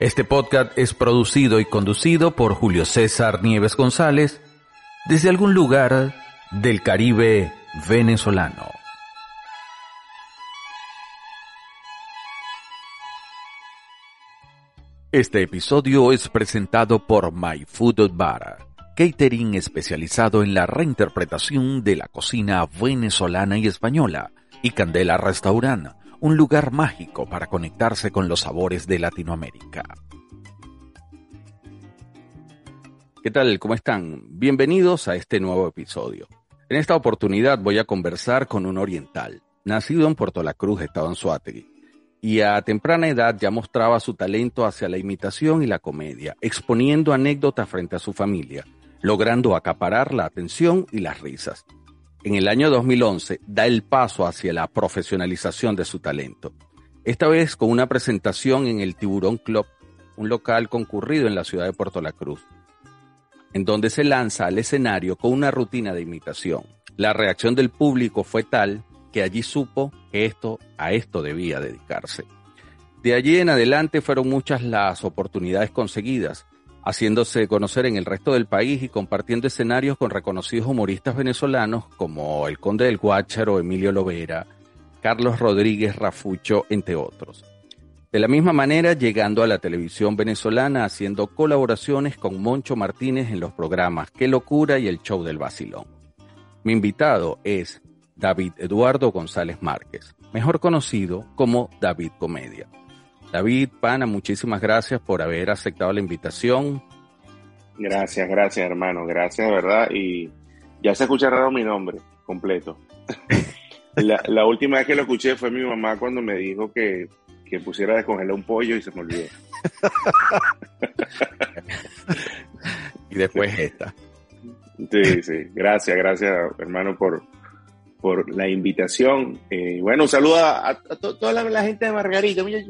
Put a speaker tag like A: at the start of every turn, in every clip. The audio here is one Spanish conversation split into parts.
A: Este podcast es producido y conducido por Julio César Nieves González desde algún lugar del Caribe venezolano. Este episodio es presentado por My Food Bar, catering especializado en la reinterpretación de la cocina venezolana y española, y Candela Restaurant, un lugar mágico para conectarse con los sabores de Latinoamérica. ¿Qué tal? ¿Cómo están? Bienvenidos a este nuevo episodio. En esta oportunidad voy a conversar con un oriental, nacido en Puerto La Cruz, estado en Suátegui, y a temprana edad ya mostraba su talento hacia la imitación y la comedia, exponiendo anécdotas frente a su familia, logrando acaparar la atención y las risas. En el año 2011 da el paso hacia la profesionalización de su talento, esta vez con una presentación en el Tiburón Club, un local concurrido en la ciudad de Puerto La Cruz, en donde se lanza al escenario con una rutina de imitación. La reacción del público fue tal que allí supo que esto, a esto debía dedicarse. De allí en adelante fueron muchas las oportunidades conseguidas, haciéndose conocer en el resto del país y compartiendo escenarios con reconocidos humoristas venezolanos como el Conde del Guácharo, Emilio Lovera, Carlos Rodríguez Rafucho, entre otros. De la misma manera, llegando a la televisión venezolana haciendo colaboraciones con Moncho Martínez en los programas Qué locura y el show del vacilón. Mi invitado es David Eduardo González Márquez, mejor conocido como David Comedia. David, Pana, muchísimas gracias por haber aceptado la invitación.
B: Gracias, gracias hermano, gracias de verdad. Y ya se escucha raro mi nombre completo. la, última vez que lo escuché fue mi mamá cuando me dijo que, que pusiera a descongelar un pollo y se me olvidó.
A: y después esta.
B: Sí, sí. Gracias, gracias hermano por, por la invitación. Eh, bueno, un saludo a, toda la, gente de Margarita. Mira,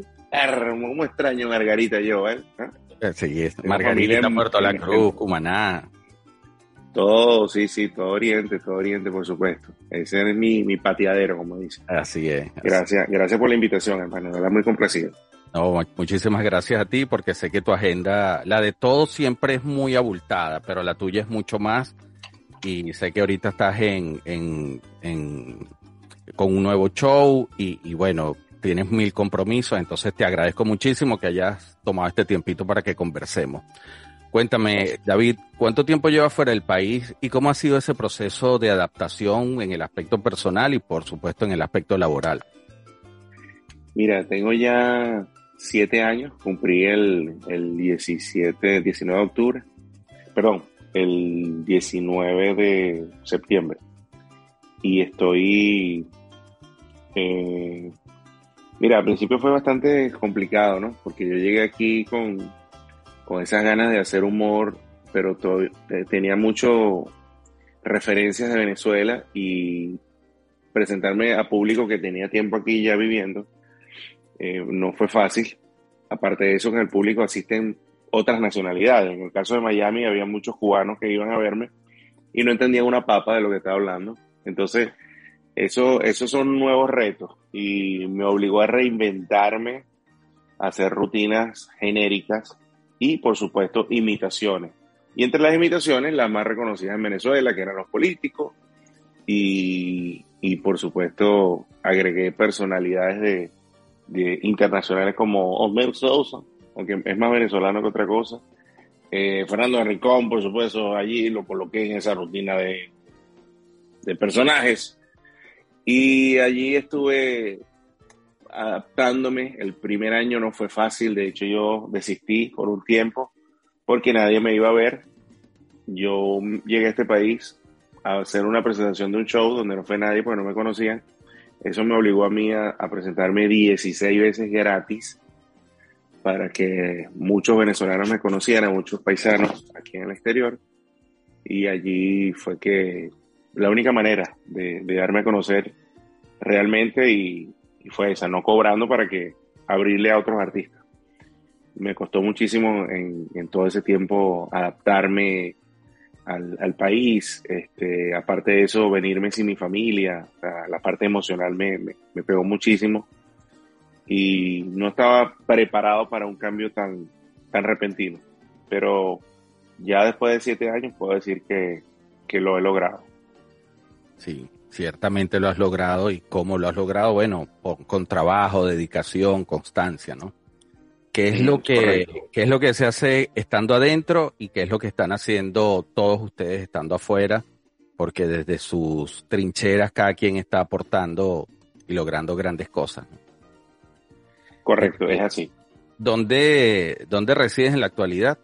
B: como extraño Margarita yo, ¿eh? ¿Ah?
A: ¿eh? Sí, es Margarita, Puerto La Cruz, Cumaná.
B: Todo, sí, sí, todo Oriente, todo Oriente, por supuesto. Ese es mi, mi pateadero, como dice.
A: Así es.
B: Gracias, gracias por la invitación, hermano. De verdad, muy complacido.
A: No, muchísimas gracias a ti, porque sé que tu agenda, la de todos siempre es muy abultada, pero la tuya es mucho más y sé que ahorita estás en, en, en con un nuevo show y, y, bueno, tienes mil compromisos, entonces te agradezco muchísimo que hayas tomado este tiempito para que conversemos. Cuéntame, David, ¿cuánto tiempo llevas fuera del país y cómo ha sido ese proceso de adaptación en el aspecto personal y por supuesto en el aspecto laboral?
B: Mira, tengo ya siete años, cumplí el, el 17, 19 de octubre, perdón, el 19 de septiembre. Y estoy... Eh, mira, al principio fue bastante complicado, ¿no? Porque yo llegué aquí con, con esas ganas de hacer humor, pero todo, eh, tenía mucho referencias de Venezuela y presentarme a público que tenía tiempo aquí ya viviendo eh, no fue fácil. Aparte de eso, en el público asisten otras nacionalidades. En el caso de Miami había muchos cubanos que iban a verme y no entendían una papa de lo que estaba hablando. Entonces, eso, esos son nuevos retos y me obligó a reinventarme, a hacer rutinas genéricas y, por supuesto, imitaciones. Y entre las imitaciones, las más reconocidas en Venezuela, que eran los políticos, y, y por supuesto, agregué personalidades de, de internacionales como Osmer Sousa, aunque es más venezolano que otra cosa. Eh, Fernando Enricón, por supuesto, allí lo coloqué en esa rutina de, de personajes. Y allí estuve adaptándome. El primer año no fue fácil, de hecho yo desistí por un tiempo porque nadie me iba a ver. Yo llegué a este país a hacer una presentación de un show donde no fue nadie porque no me conocían. Eso me obligó a mí a, a presentarme 16 veces gratis para que muchos venezolanos me conocieran, muchos paisanos aquí en el exterior. y allí fue que la única manera de, darme a conocer realmente y, fue esa, no cobrando para que abrirle a otros artistas. Me costó muchísimo en, todo ese tiempo adaptarme al, país, este, aparte de eso, venirme sin mi familia, la parte emocional me, me, pegó muchísimo y no estaba preparado para un cambio tan, tan repentino, pero ya después de siete años puedo decir que, que lo he logrado.
A: Sí, ciertamente lo has logrado y cómo lo has logrado, bueno, con, trabajo, dedicación, constancia, ¿no? ¿Qué es, lo que, ¿Qué es lo que se hace estando adentro y qué es lo que están haciendo todos ustedes estando afuera? Porque desde sus trincheras cada quien está aportando y logrando grandes cosas.
B: Correcto, es así.
A: ¿Dónde, ¿Dónde resides en la actualidad?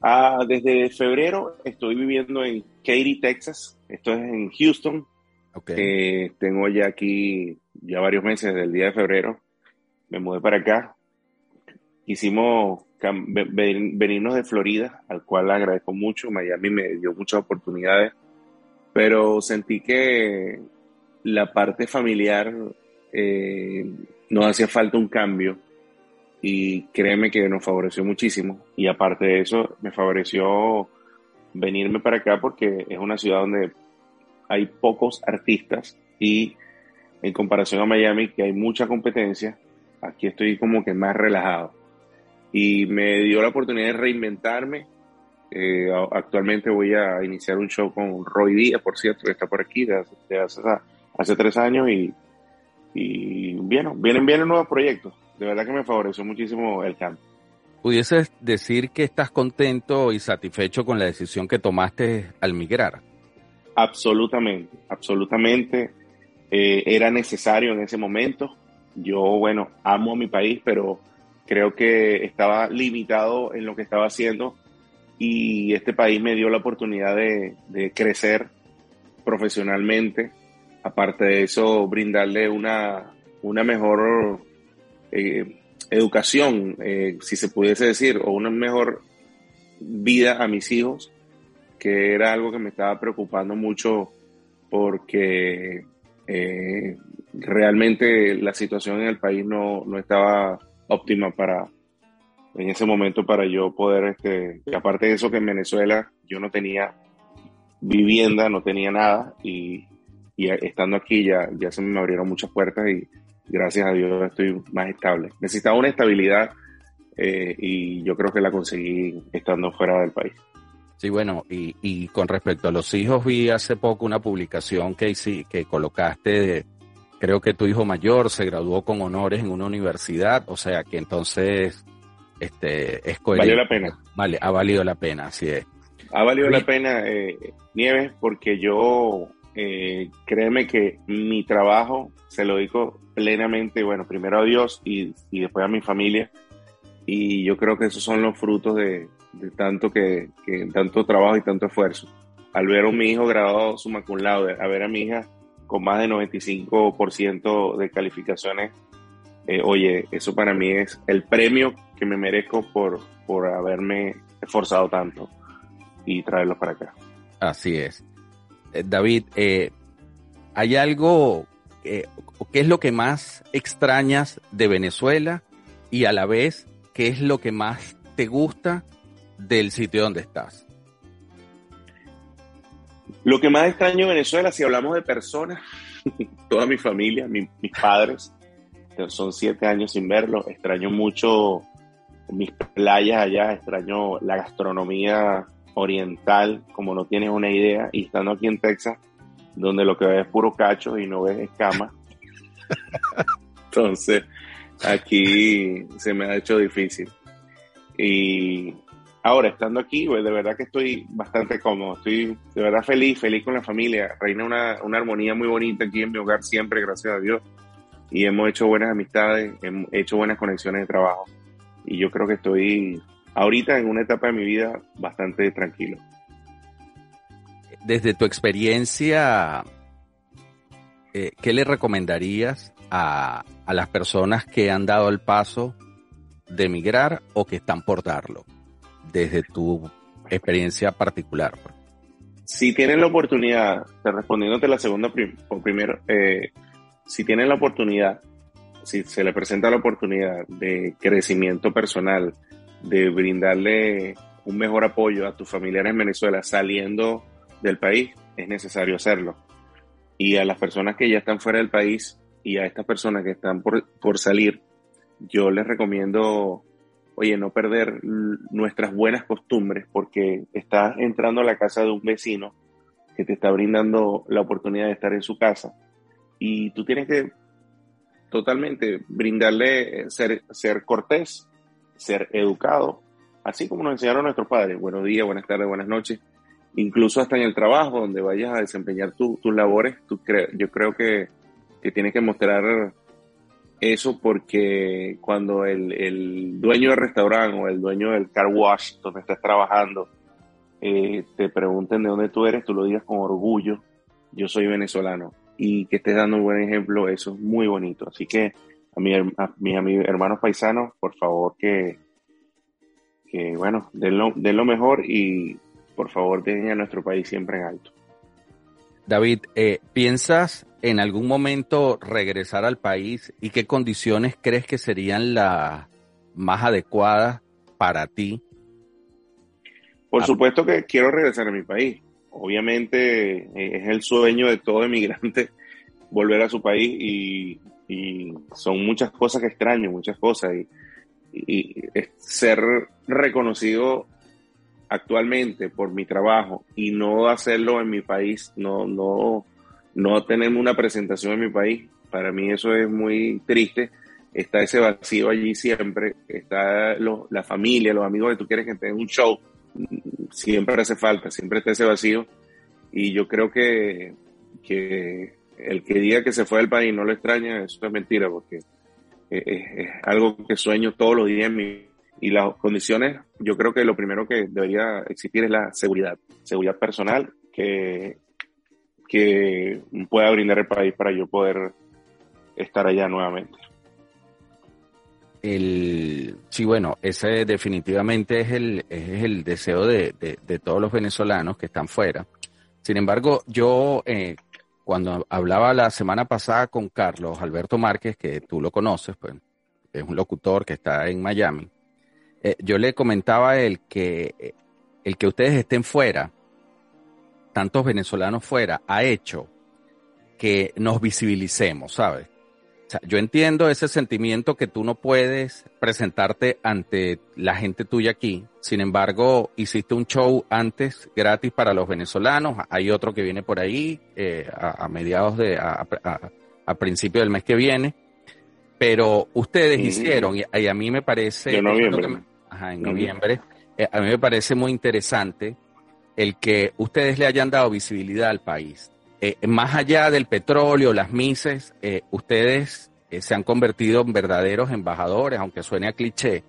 B: Ah, desde febrero estoy viviendo en Katy, Texas. Esto es en Houston. Okay. tengo ya aquí ya varios meses, desde el día de febrero. Me mudé para acá. Quisimos venirnos de Florida, al cual agradezco mucho. Miami me dio muchas oportunidades, pero sentí que la parte familiar eh, nos hacía falta un cambio y créeme que nos favoreció muchísimo. Y aparte de eso, me favoreció venirme para acá porque es una ciudad donde hay pocos artistas y en comparación a Miami, que hay mucha competencia, aquí estoy como que más relajado. Y me dio la oportunidad de reinventarme. Eh, actualmente voy a iniciar un show con Roy Díaz, por cierto, que está por aquí desde hace, hace, tres años y, y vienen, vienen nuevos proyectos de verdad que me favoreció muchísimo el cambio.
A: ¿Pudieses decir que estás contento y satisfecho con la decisión que tomaste al migrar?
B: Absolutamente, absolutamente. Eh, era necesario en ese momento. Yo, bueno, amo a mi país, pero creo que estaba limitado en lo que estaba haciendo y este país me dio la oportunidad de, crecer profesionalmente. Aparte de eso, brindarle una, una mejor eh, educación, eh, si se pudiese decir, o una mejor vida a mis hijos, que era algo que me estaba preocupando mucho porque eh, realmente la situación en el país no, no, estaba óptima para en ese momento para yo poder, este, aparte de eso que en Venezuela yo no tenía vivienda, no tenía nada y, y estando aquí ya, ya se me abrieron muchas puertas y, gracias a Dios estoy más estable. Necesitaba una estabilidad eh, y yo creo que la conseguí estando fuera del país.
A: Sí, bueno, y, y con respecto a los hijos, vi hace poco una publicación que, que colocaste, creo que tu hijo mayor se graduó con honores en una universidad, o sea que entonces este, es
B: coherente. Valió la pena.
A: Vale, ha valido la pena, así es.
B: Ha valido la pena, eh, Nieves, porque yo, eh, créeme que mi trabajo se lo digo plenamente, bueno, primero a Dios y, después a mi familia. Y yo creo que esos son los frutos de, tanto que, tanto trabajo y tanto esfuerzo. Al ver a mi hijo graduado summa cum laude, a ver a mi hija con más de 95% de calificaciones, eh, oye, eso para mí es el premio que me merezco por, por haberme esforzado tanto y traerlos para acá.
A: Así es. Eh, David, eh, ¿hay algo eh, qué es lo que más extrañas de Venezuela y a la vez qué es lo que más te gusta del sitio donde estás.
B: Lo que más extraño de Venezuela, si hablamos de personas, toda mi familia, mis padres, son siete años sin verlos, extraño mucho mis playas allá, extraño la gastronomía oriental, como no tienes una idea, y estando aquí en Texas, donde lo que ves es puro cacho y no ves escamas. Entonces, aquí se me ha hecho difícil. Y ahora, estando aquí, pues, de verdad que estoy bastante cómodo. Estoy de verdad feliz, feliz con la familia. Reina una, una armonía muy bonita aquí en mi hogar siempre, gracias a Dios. Y hemos hecho buenas amistades, hemos hecho buenas conexiones de trabajo. Y yo creo que estoy ahorita en una etapa de mi vida bastante tranquilo
A: desde tu experiencia, eh, ¿qué le recomendarías a, las personas que han dado el paso de emigrar o que están por darlo? Desde tu experiencia particular.
B: Si tienen la oportunidad, respondiéndote la segunda primero, eh, si tienen la oportunidad, si se le presenta la oportunidad de crecimiento personal, de brindarle un mejor apoyo a tus familiares en Venezuela saliendo del país, es necesario hacerlo. Y a las personas que ya están fuera del país y a estas personas que están por, por salir, yo les recomiendo, oye, no perder nuestras buenas costumbres porque estás entrando a la casa de un vecino que te está brindando la oportunidad de estar en su casa y tú tienes que totalmente brindarle, ser, ser cortés, ser educado, así como nos enseñaron nuestros padres. Buenos días, buenas tardes, buenas noches. Incluso hasta en el trabajo, donde vayas a desempeñar tus labores, tú yo creo que, que tienes que mostrar eso porque cuando el, el, dueño del restaurante o el dueño del car wash donde estás trabajando eh, te pregunten de dónde tú eres, tú lo digas con orgullo, yo soy venezolano y que estés dando un buen ejemplo, eso es muy bonito. Así que a, mi, a mis hermanos paisanos, por favor que, que bueno, den lo, den lo mejor y por favor dejen a nuestro país siempre en alto.
A: David, eh, ¿piensas en algún momento regresar al país y qué condiciones crees que serían las más adecuadas para ti?
B: Por supuesto que quiero regresar a mi país. Obviamente eh, es el sueño de todo emigrante volver a su país y, son muchas cosas que extraño, muchas cosas. Y, y ser reconocido actualmente por mi trabajo y no hacerlo en mi país, no, no, no tener una presentación en mi país, para mí eso es muy triste. Está ese vacío allí siempre, está la familia, los amigos que tú quieres que tengan un show, siempre hace falta, siempre está ese vacío. Y yo creo que, que el que diga que se fue del país no lo extraña, eso es mentira, porque es, es algo que sueño todos los días en mi y las condiciones, yo creo que lo primero que debería existir es la seguridad, seguridad personal que, que pueda brindar el país para yo poder estar allá nuevamente.
A: El, sí, bueno, ese definitivamente es el, es el deseo de, de, todos los venezolanos que están fuera. Sin embargo, yo eh, cuando hablaba la semana pasada con Carlos Alberto Márquez, que tú lo conoces, pues es un locutor que está en Miami, eh, yo le comentaba a él que eh, el que ustedes estén fuera, tantos venezolanos fuera, ha hecho que nos visibilicemos, ¿sabes? O sea, yo entiendo ese sentimiento que tú no puedes presentarte ante la gente tuya aquí. Sin embargo, hiciste un show antes gratis para los venezolanos. Hay otro que viene por ahí eh, a, mediados de, a, a, principio del mes que viene. Pero ustedes hicieron, y, a mí me parece en noviembre. Eh, a mí me parece muy interesante el que ustedes le hayan dado visibilidad al país. Eh, más allá del petróleo, las mises, eh, ustedes se han convertido en verdaderos embajadores, aunque suene a cliché,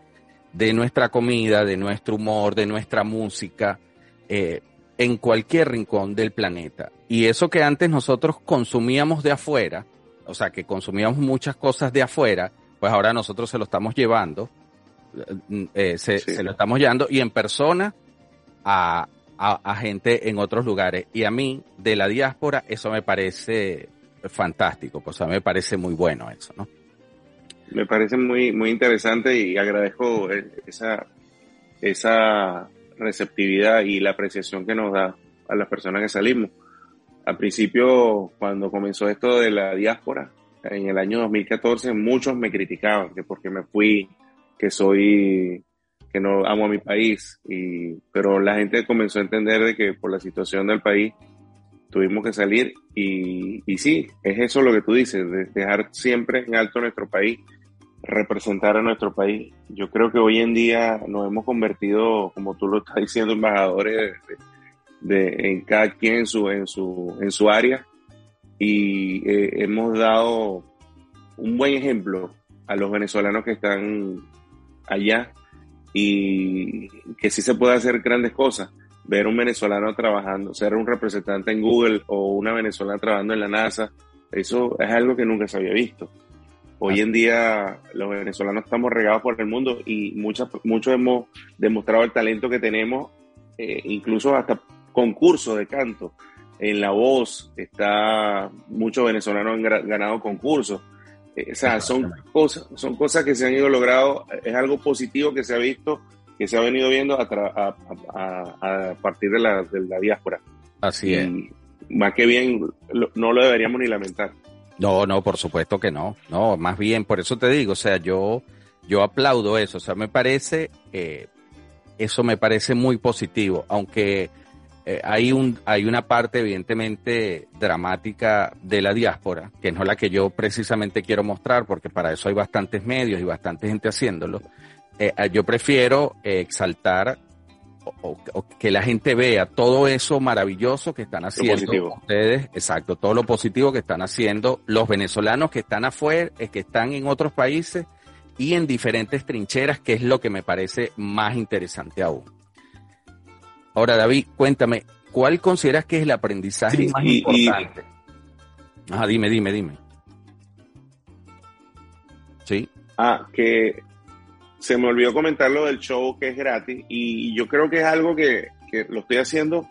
A: de nuestra comida, de nuestro humor, de nuestra música, en cualquier rincón del planeta. Y eso que antes nosotros consumíamos de afuera, o sea, que consumíamos muchas cosas de afuera, pues ahora nosotros se lo estamos llevando eh, se, lo estamos llevando y en persona a, a, gente en otros lugares. Y a mí, de la diáspora, eso me parece fantástico, pues a mí me parece muy bueno eso, ¿no?
B: Me parece muy, muy interesante y agradezco esa, esa receptividad y la apreciación que nos da a las personas que salimos. Al principio, cuando comenzó esto de la diáspora, en el año 2014, muchos me criticaban que porque me fui que soy, que no amo a mi país, y, pero la gente comenzó a entender de que por la situación del país tuvimos que salir y, y sí, es eso lo que tú dices, de dejar siempre en alto nuestro país, representar a nuestro país. Yo creo que hoy en día nos hemos convertido, como tú lo estás diciendo, embajadores de, en cada quien en su, en su, en su área y eh, hemos dado un buen ejemplo a los venezolanos que están allá y que sí se puede hacer grandes cosas. Ver un venezolano trabajando, ser un representante en Google o una venezolana trabajando en la NASA, eso es algo que nunca se había visto. Hoy en día los venezolanos estamos regados por el mundo y muchas, muchos hemos demostrado el talento que tenemos eh, incluso hasta concursos de canto. En La Voz está, muchos venezolanos han ganado concursos. Eh, o sea, son cosas, son cosas que se han ido logrado, es algo positivo que se ha visto, que se ha venido viendo a, a, partir de la, de la, diáspora.
A: Así es.
B: Más que bien, no lo deberíamos ni lamentar.
A: No, no, por supuesto que no. No, más bien, por eso te digo, o sea, yo, yo aplaudo eso. O sea, me parece, eh, eso me parece muy positivo, aunque eh, hay, un, hay una parte evidentemente dramática de la diáspora, que no es la que yo precisamente quiero mostrar, porque para eso hay bastantes medios y bastante gente haciéndolo. Eh, yo prefiero exaltar o, que la gente vea todo eso maravilloso que están haciendo ustedes, exacto, todo lo positivo que están haciendo los venezolanos que están afuera, eh, que están en otros países y en diferentes trincheras, que es lo que me parece más interesante aún. Ahora, David, cuéntame, ¿cuál consideras que es el aprendizaje más importante? Ajá, dime, dime, dime.
B: Sí. Ah, que se me olvidó comentar lo del show que es gratis y yo creo que es algo que, lo estoy haciendo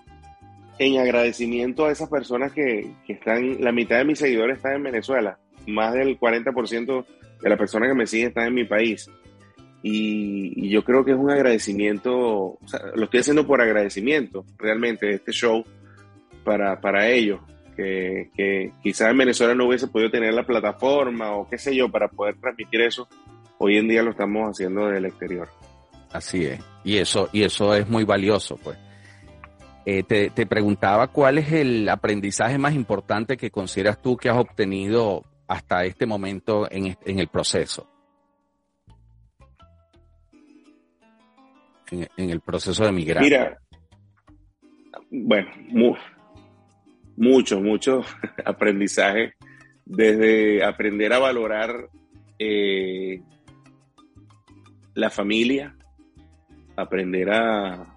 B: en agradecimiento a esas personas que, están, la mitad de mis seguidores están en Venezuela, más del 40% de las personas que me siguen están en mi país. Y, yo creo que es un agradecimiento, lo estoy haciendo por agradecimiento realmente este show para, para ellos, que, quizás en Venezuela no hubiese podido tener la plataforma o qué sé yo para poder transmitir eso hoy en día lo estamos haciendo del exterior.
A: Así es, y eso, y eso es muy valioso, pues. Eh, te, te, preguntaba cuál es el aprendizaje más importante que consideras tú que has obtenido hasta este momento en, en el proceso. En, el proceso de migrar.
B: Mira, bueno, mucho, mucho aprendizaje desde aprender a valorar eh, la familia, aprender a...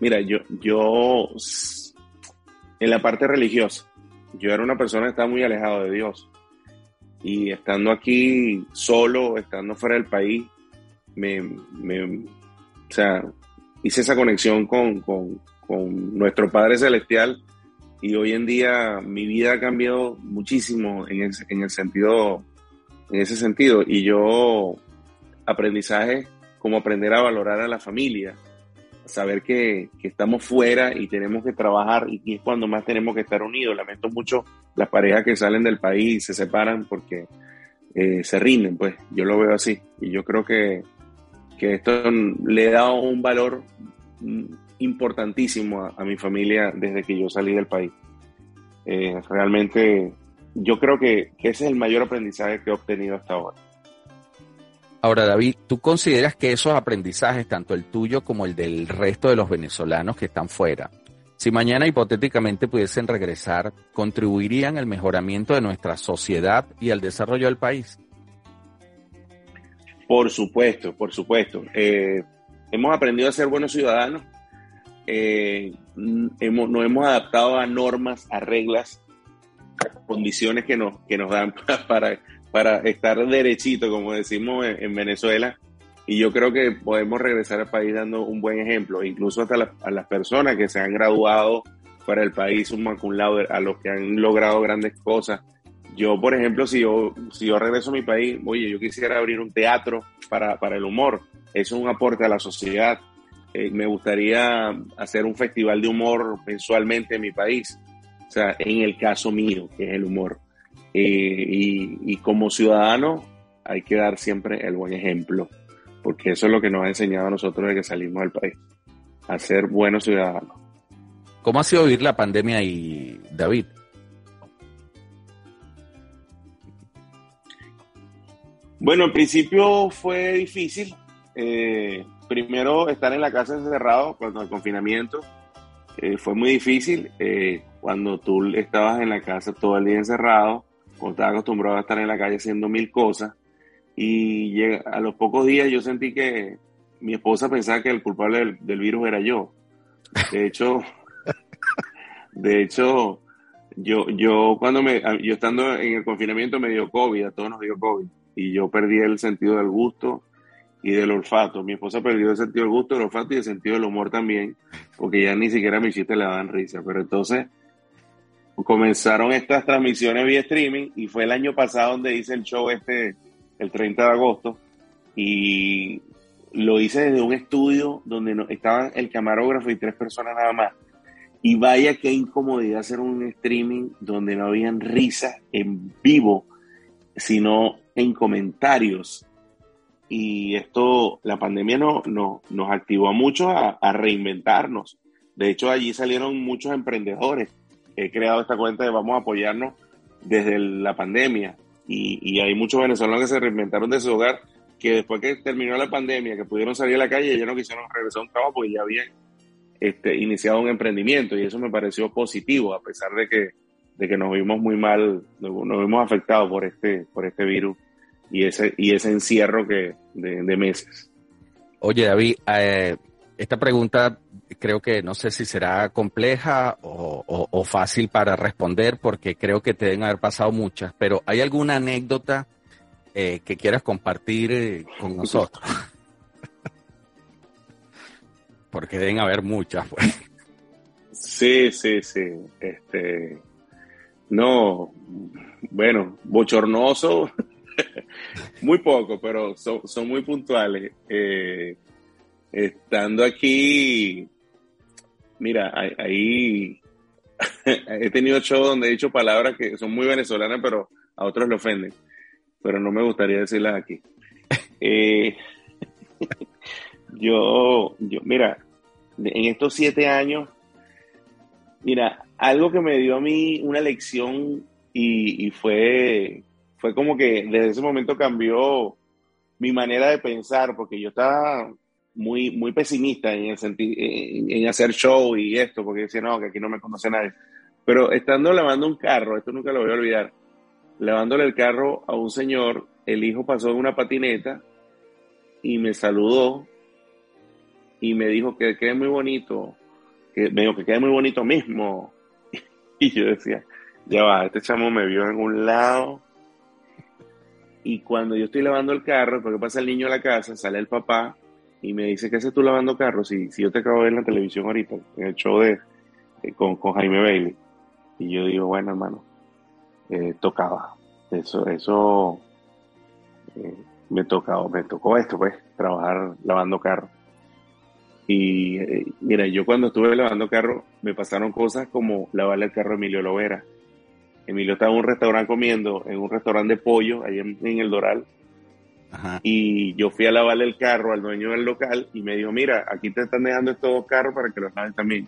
B: Mira, yo, yo, en la parte religiosa, yo era una persona que estaba muy alejado de Dios. Y estando aquí solo, estando fuera del país, me, me o sea, hice esa conexión con, con, con, nuestro Padre Celestial y hoy en día mi vida ha cambiado muchísimo en, en el sentido, en ese sentido. Y yo aprendizaje como aprender a valorar a la familia, saber que, estamos fuera y tenemos que trabajar y, es cuando más tenemos que estar unidos. Lamento mucho las parejas que salen del país y se separan porque eh, se rinden, pues yo lo veo así y yo creo que, esto le da un valor importantísimo a, mi familia desde que yo salí del país. Eh, realmente yo creo que ese es el mayor aprendizaje que he obtenido hasta ahora.
A: Ahora, David, ¿tú consideras que esos aprendizajes, tanto el tuyo como el del resto de los venezolanos que están fuera, si mañana hipotéticamente pudiesen regresar, contribuirían al mejoramiento de nuestra sociedad y al desarrollo del país?
B: Por supuesto, por supuesto. Eh, hemos aprendido a ser buenos ciudadanos, eh, hemos, nos hemos adaptado a normas, a reglas, condiciones que nos, que nos dan para para estar derechito, como decimos en, Venezuela. Y yo creo que podemos regresar al país dando un buen ejemplo, incluso hasta a las personas que se han graduado para el país, un cum a los que han logrado grandes cosas. Yo, por ejemplo, si yo, si yo regreso a mi país, oye, yo quisiera abrir un teatro para, para el humor. Eso es un aporte a la sociedad. Eh, me gustaría hacer un festival de humor mensualmente en mi país. O sea, en el caso mío, que es el humor. Eh, y, como ciudadano hay que dar siempre el buen ejemplo, porque eso es lo que nos ha enseñado a nosotros desde que salimos del país, a ser buenos ciudadanos.
A: ¿Cómo ha sido vivir la pandemia y David?
B: Bueno, en principio fue difícil. Eh, primero estar en la casa encerrado cuando el confinamiento eh, fue muy difícil. cuando tú estabas en la casa todo el día encerrado, estaba acostumbrado a estar en la calle haciendo mil cosas. Y a los pocos días yo sentí que mi esposa pensaba que el culpable del, virus era yo. De hecho, de hecho, yo, yo cuando me, yo estando en el confinamiento me dio COVID, a todos nos dio COVID. Y yo perdí el sentido del gusto y del olfato. Mi esposa perdió el sentido del gusto, del olfato y el sentido del humor también, porque ya ni siquiera mis chistes le daban risa. Pero entonces comenzaron estas transmisiones vía streaming y fue el año pasado donde hice el show este, el 30 de agosto, y lo hice desde un estudio donde estaban el camarógrafo y tres personas nada más. Y vaya qué incomodidad hacer un streaming donde no habían risas en vivo, sino en comentarios. Y esto, la pandemia no, no, nos activó a muchos a, reinventarnos. De hecho, allí salieron muchos emprendedores. He creado esta cuenta de vamos a apoyarnos desde la pandemia. Y, y hay muchos venezolanos que se reinventaron de su hogar, que después que terminó la pandemia, que pudieron salir a la calle, ya no quisieron regresar a un trabajo porque ya habían este, iniciado un emprendimiento y eso me pareció positivo, a pesar de que, de que nos vimos muy mal, nos, vimos afectados por este, por este virus y ese, y ese encierro que, de, meses.
A: Oye, David, eh, esta pregunta creo que no sé si será compleja o, fácil para responder porque creo que te deben haber pasado muchas, pero ¿hay alguna anécdota eh, que quieras compartir eh, con nosotros? porque deben haber muchas, pues.
B: Sí, sí, sí. Este, no, bueno, bochornoso, muy poco, pero son, muy puntuales. Eh, estando aquí, mira, ahí he tenido shows donde he dicho palabras que son muy venezolanas, pero a otros le ofenden. Pero no me gustaría decirlas aquí. Eh, yo, yo, mira, en estos siete años, mira, algo que me dio a mí una lección y, fue, fue como que desde ese momento cambió mi manera de pensar, porque yo estaba muy, muy pesimista en, el en, en, hacer show y esto, porque decía, no, que aquí no me conoce nadie. Pero estando lavando un carro, esto nunca lo voy a olvidar, lavándole el carro a un señor, el hijo pasó en una patineta y me saludó y me dijo que quede muy bonito, que me dijo que quede muy bonito mismo. Y yo decía, ya va, este chamo me vio en un lado. Y cuando yo estoy lavando el carro, porque pasa el niño a la casa, sale el papá y me dice, ¿qué haces tú lavando carros? Si, si yo te acabo de ver en la televisión ahorita, en el show de, eh, con, Jaime Bailey. Y yo digo, bueno, hermano, eh, tocaba. Eso, eso eh, me tocaba, me tocó esto, pues, trabajar lavando carros. Y mira, yo cuando estuve lavando carro, me pasaron cosas como lavarle el carro a Emilio Lovera. Emilio estaba en un restaurante comiendo, en un restaurante de pollo, ahí en, el Doral. Y yo fui a lavarle el carro al dueño del local y me dijo, mira, aquí te están dejando estos dos carros para que los laves también.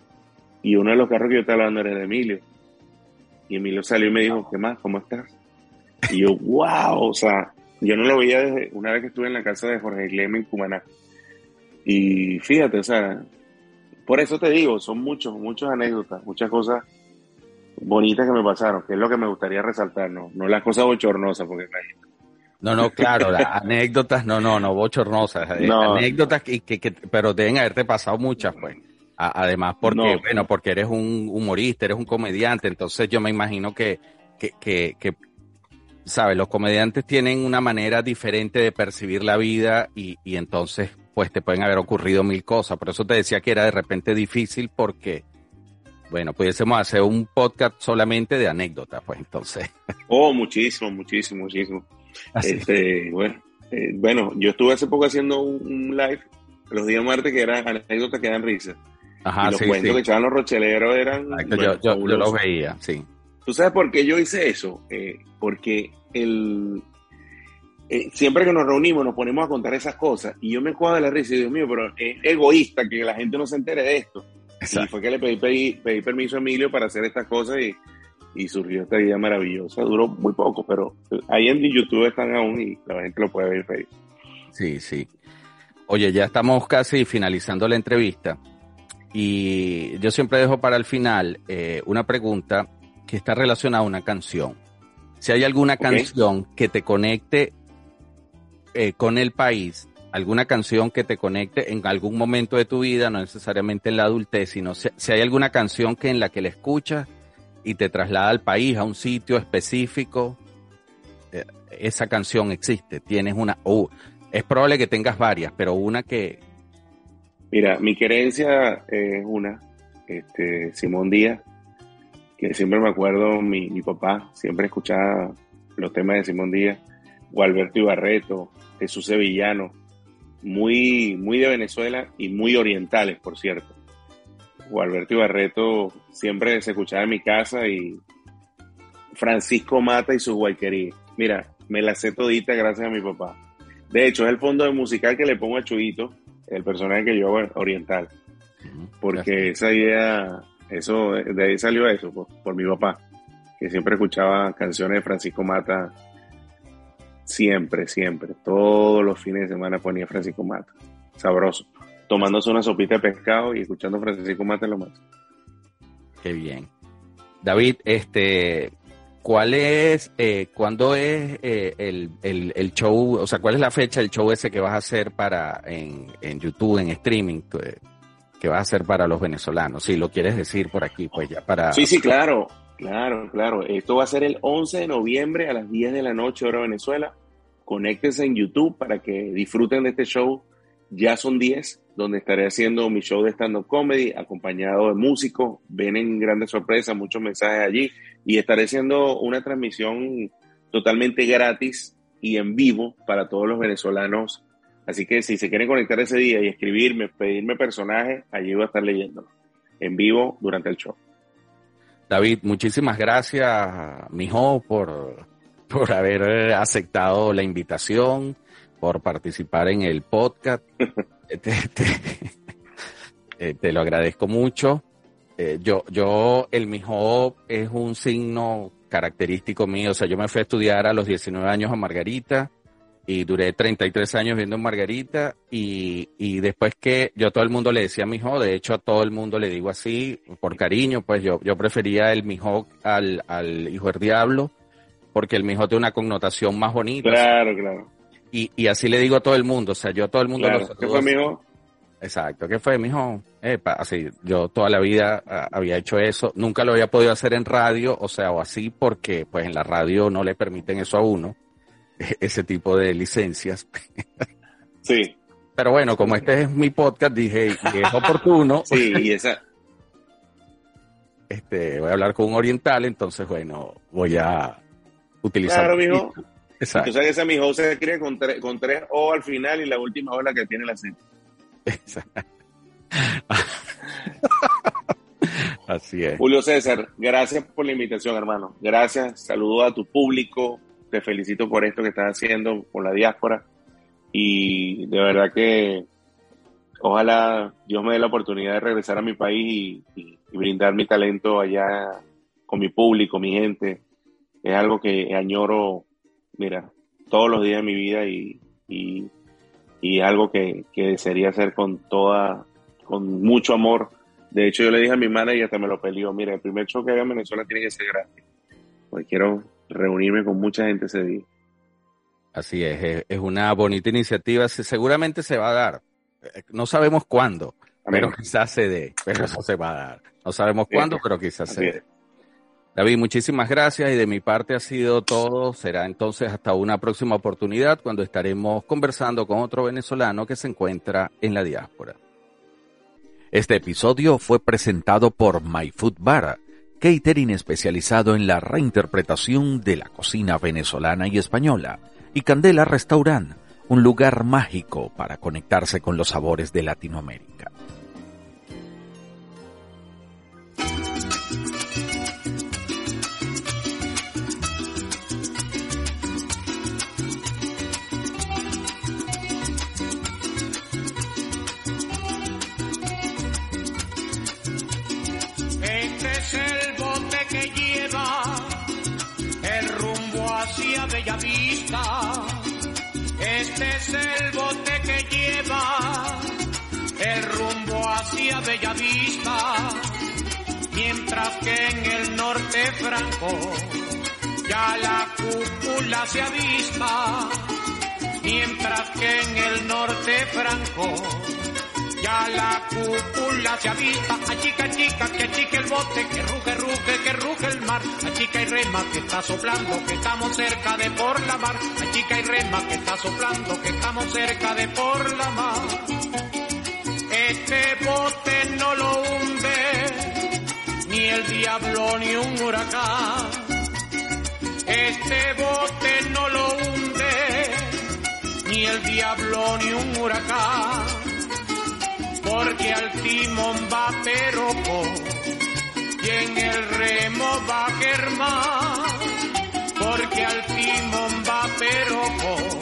B: Y uno de los carros que yo estaba lavando era de Emilio. Y Emilio salió y me dijo, ¿qué más? ¿Cómo estás? Y yo, wow, o sea, yo no lo veía desde una vez que estuve en la casa de Jorge Clemen en Cumaná. Y fíjate, o sea, por eso te digo, son muchos, muchas anécdotas, muchas cosas bonitas que me pasaron, que es lo que me gustaría resaltar, no, no las cosas bochornosas, porque
A: no, no, claro, las anécdotas, no, no, no, bochornosas, eh, anécdotas que, que, pero deben haberte pasado muchas, pues. además, porque, bueno, porque eres un humorista, eres un comediante, entonces yo me imagino que, que, que, que ¿sabes? Los comediantes tienen una manera diferente de percibir la vida y, y entonces pues te pueden haber ocurrido mil cosas. Por eso te decía que era de repente difícil porque, bueno, pudiésemos hacer un podcast solamente de anécdotas, pues entonces.
B: Oh, muchísimo, muchísimo, muchísimo. Este, bueno, eh, bueno, yo estuve hace poco haciendo un, live los días martes que eran anécdotas que dan risa. Ajá, y los cuentos que echaban los rocheleros eran.
A: yo, yo, los veía, sí.
B: ¿Tú sabes por qué yo hice eso? Eh, porque el, eh, siempre que nos reunimos nos ponemos a contar esas cosas y yo me cuadro de la risa y digo, mío, pero es egoísta que la gente no se entere de esto. Y fue que le pedí, pedí, permiso a Emilio para hacer estas cosas y, y, surgió esta idea maravillosa. Duró muy poco, pero ahí en YouTube están aún y la gente lo puede ver.
A: Sí, sí. Oye, ya estamos casi finalizando la entrevista y yo siempre dejo para el final eh, una pregunta que está relacionada a una canción. Si hay alguna canción que te conecte eh, con el país, alguna canción que te conecte en algún momento de tu vida, no necesariamente en la adultez, sino si, hay alguna canción que en la que la escuchas y te traslada al país, a un sitio específico, eh, esa canción existe. Tienes una, Es probable que tengas varias, pero una que...
B: Mira, mi querencia es una, este, Simón Díaz, que siempre me acuerdo, mi, mi papá siempre escuchaba los temas de Simón Díaz, o Alberto Ibarreto, Jesús Sevillano, muy, muy de Venezuela y muy orientales, por cierto. O Alberto Ibarreto siempre se escuchaba en mi casa y Francisco Mata y su guayquería. Mira, me la sé todita gracias a mi papá. De hecho, es el fondo de musical que le pongo a Chuyito, el personaje que yo hago oriental. Porque esa idea, eso, de ahí salió eso, por, mi papá, que siempre escuchaba canciones de Francisco Mata, siempre, siempre, todos los fines de semana ponía Francisco Mata, sabroso, tomándose una sopita de pescado y escuchando Francisco Mata en lo más.
A: Qué bien. David, este, ¿Cuál es, eh, cuándo es eh, el, el, show, o sea, cuál es la fecha del show ese que vas a hacer para en, en YouTube, en streaming, que vas a hacer para los venezolanos? Si lo quieres decir por aquí, pues ya para...
B: Sí, sí, claro, claro, claro. Esto va a ser el 11 de noviembre a las 10 de la noche, hora Venezuela. Conéctense en YouTube para que disfruten de este show. Ya son 10 donde estaré haciendo mi show de stand-up comedy, acompañado de músicos. Ven grandes sorpresas, muchos mensajes allí. Y estaré haciendo una transmisión totalmente gratis y en vivo para todos los venezolanos. Así que si se quieren conectar ese día y escribirme, pedirme personajes, allí voy a estar leyéndolo en vivo durante el show.
A: David, muchísimas gracias, mijo, por, por haber aceptado la invitación, por participar en el podcast. Eh, te, lo agradezco mucho. Eh, yo, yo, el mijo es un signo característico mío. O sea, yo me fui a estudiar a los 19 años a Margarita y duré 33 años viendo en Margarita y, y después que yo a todo el mundo le decía mijo, de hecho a todo el mundo le digo así, por cariño, pues yo, yo prefería el mijo al, al hijo del diablo porque el mijo tiene una connotación más bonita.
B: Claro, claro.
A: Y, y así le digo a todo el mundo, o sea, yo a todo el mundo
B: lo ¿Qué fue, mijo?
A: Exacto, ¿qué fue, mijo? Epa, así, yo toda la vida ah, había hecho eso, nunca lo había podido hacer en radio, o sea, o así, porque pues en la radio no le permiten eso a uno, ese tipo de licencias.
B: Sí.
A: Pero bueno, como este es mi podcast, dije, y es oportuno.
B: sí, y esa.
A: Este, voy a hablar con un oriental, entonces, bueno, voy a utilizar.
B: Claro, mijo. Exacto. Que esa mi se escribe con, con tres O al final y la última O la que tiene la C.
A: Así es.
B: Julio César, gracias por la invitación, hermano. Gracias. Saludo a tu público. Te felicito por esto que estás haciendo por la diáspora. Y de verdad que ojalá Dios me dé la oportunidad de regresar a mi país y, brindar mi talento allá con mi público, mi gente. Es algo que añoro mira, todos los días de mi vida y, y, algo que, que, desearía hacer con toda, con mucho amor. De hecho, yo le dije a mi manager y hasta me lo peleó, mira, el primer show que haga en Venezuela tiene que ser gratis, porque quiero reunirme con mucha gente ese día.
A: Así es, es una bonita iniciativa, seguramente se va a dar. Eh, no sabemos cuándo, pero quizás se dé, pero eso se va a dar. No sabemos cuándo, pero quizás se dé. David, muchísimas gracias y de mi parte ha sido todo. Será entonces hasta una próxima oportunidad cuando estaremos conversando con otro venezolano que se encuentra en la diáspora. Este episodio fue presentado por My Food Bar, catering especializado en la reinterpretación de la cocina venezolana y española, y Candela Restaurant, un lugar mágico para conectarse con los sabores de Latinoamérica.
C: Este es el bote que lleva el rumbo hacia Bellavista, mientras que en el norte franco ya la cúpula se avista, mientras que en el norte franco La cúpula se avista, chica chica, que achique el bote, que ruge, ruge, que ruge el mar. chica y rema que está soplando, que estamos cerca de por la mar. chica y rema que está soplando, que estamos cerca de por la mar. Este bote no lo hunde, ni el diablo ni un huracán. Este bote no lo hunde, ni el diablo ni un huracán porque al timón va Peroco y en el remo va Germán, porque al timón va Peroco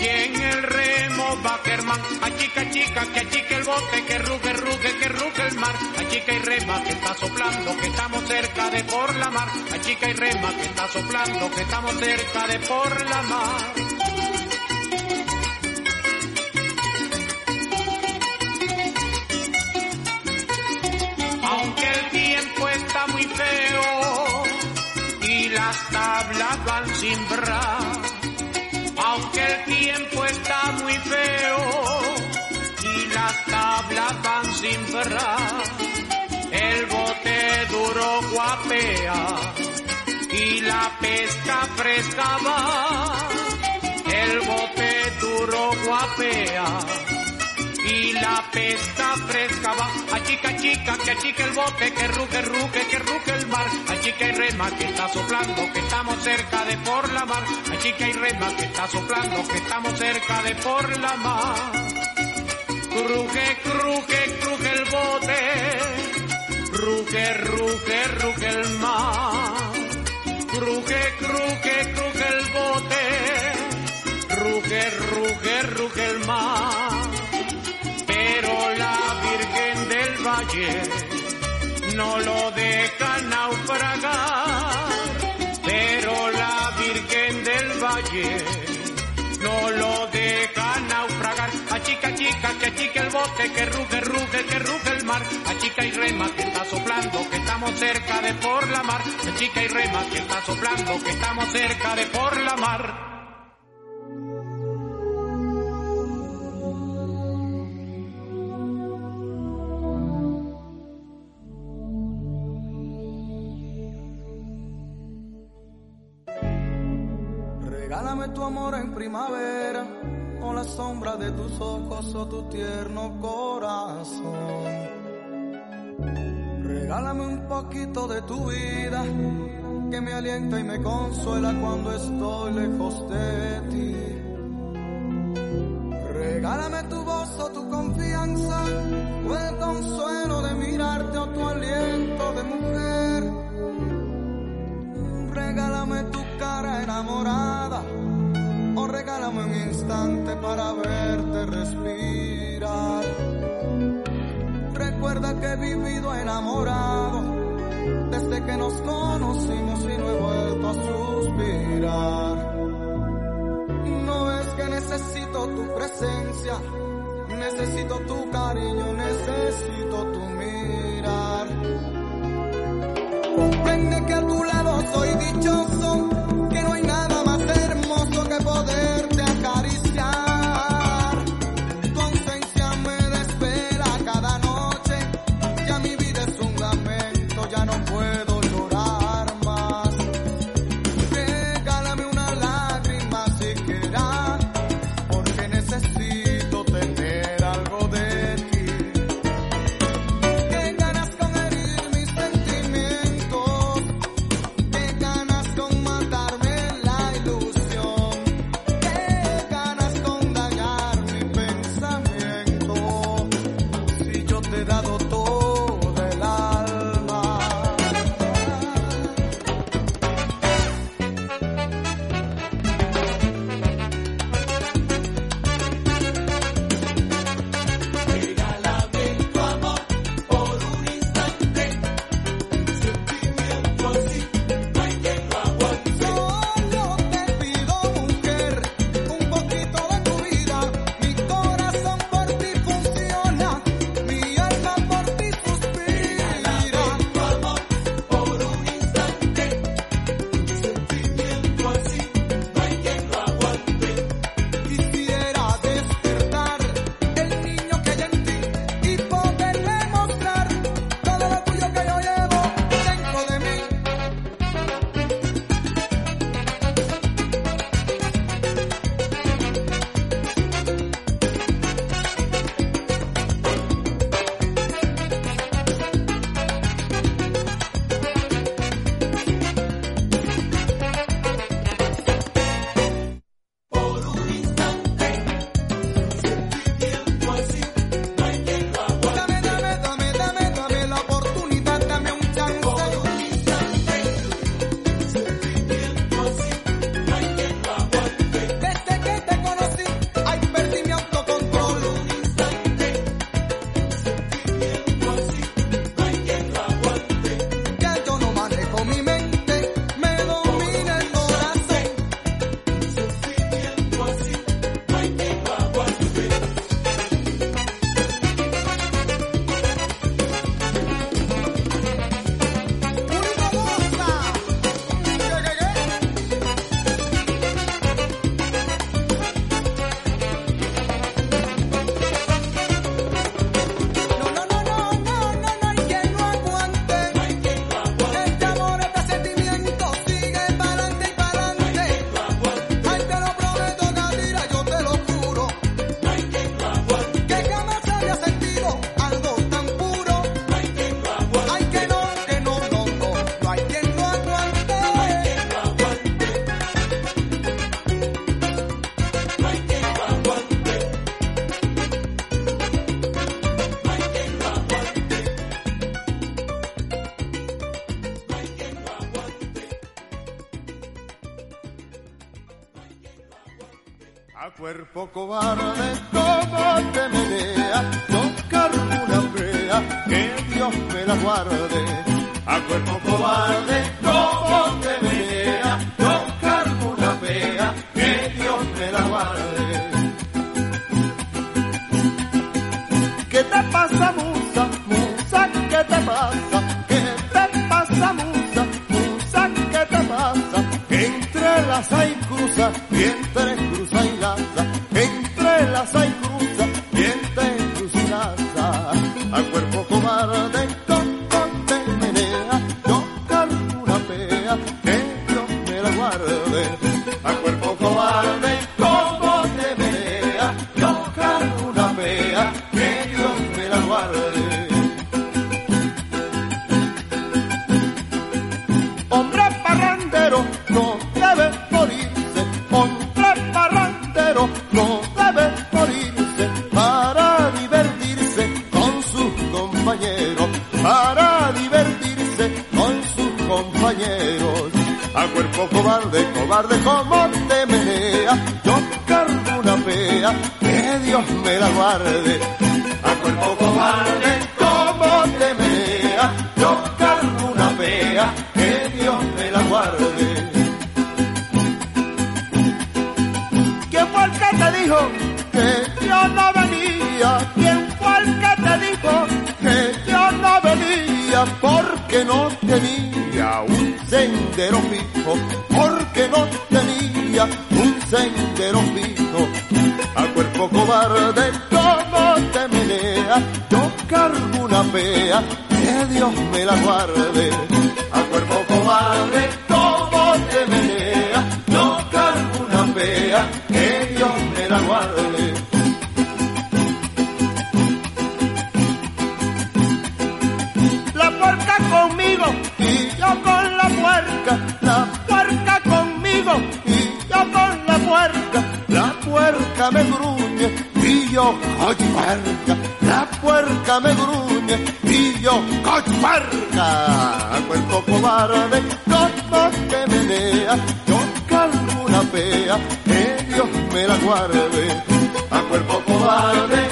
C: y en el remo va Germán. A chica, chica, que achique el bote, que ruge, ruge, que ruge el mar. A chica y rema, que está soplando, que estamos cerca de por la mar. A chica y rema, que está soplando, que estamos cerca de por la mar. Muy feo y las tablas van sin bra. Aunque el tiempo está muy feo y las tablas van sin bra. El bote duro guapea y la pesca fresca va. El bote duro guapea y la pesca fresca va. A chica que achica el bote, que ruge ruge, que ruge el mar. A chica y rema que está soplando, que estamos cerca de por la mar. A chica y rema que está soplando, que estamos cerca de por la mar. Cruje, cruje, cruje el bote. Ruge, ruge, ruge el mar. Cruje, cruje, cruje el bote. Ruge, ruge, ruge el mar no lo deja naufragar, pero la Virgen del Valle no lo deja naufragar. A chica, que achique el bote, que ruge, ruge, que ruge el mar. A chica y rema, que está soplando, que estamos cerca de por la mar. A chica y rema, que está soplando, que estamos cerca de por la mar.
D: Tu amor en primavera, o la sombra de tus ojos o tu tierno corazón. Regálame un poquito de tu vida, que me alienta y me consuela cuando estoy lejos de ti. Regálame tu voz o tu confianza, o el consuelo de mirarte o tu aliento de mujer. Regálame tu cara enamorada regálame un instante para verte respirar. Recuerda que he vivido enamorado desde que nos conocimos y no he vuelto a suspirar. No es que necesito tu presencia, necesito tu cariño, necesito tu mirar. Comprende que a tu lado soy dichoso,
E: cuerpo cobarde, como te menea, tocar una fea, que Dios me la guarde. A cuerpo cobarde, como te menea, tocar una fea, que Dios me la guarde. ¿Qué te pasa, musa? Musa, ¿qué te pasa? ¿Qué te pasa, musa? Musa, ¿qué te pasa? Entre las hay cruza, y entre Porque no tenía un sendero fijo, porque no tenía un sendero fijo. A cuerpo cobarde, como te menea, yo cargo una fea, que Dios me la guarde. A cuerpo cobarde, como te menea, yo cargo una fea, que Dios me la guarde. Puerca me gruñe y yo cocho puerca, la puerca me gruñe y yo cocho puerca, a cuerpo cobarde, como te menea, yo cargo una fea, que Dios me la guarde, a cuerpo cobarde,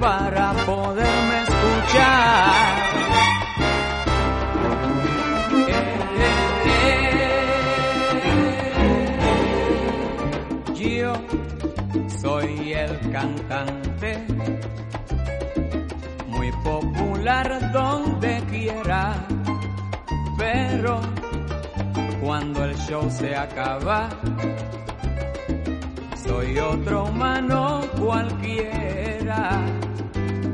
F: para poderme escuchar. Eh, eh, eh. Yo soy el cantante muy popular donde quiera, pero cuando el show se acaba, soy otro humano cualquiera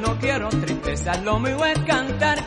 F: no quiero tristeza, lo mío es cantar.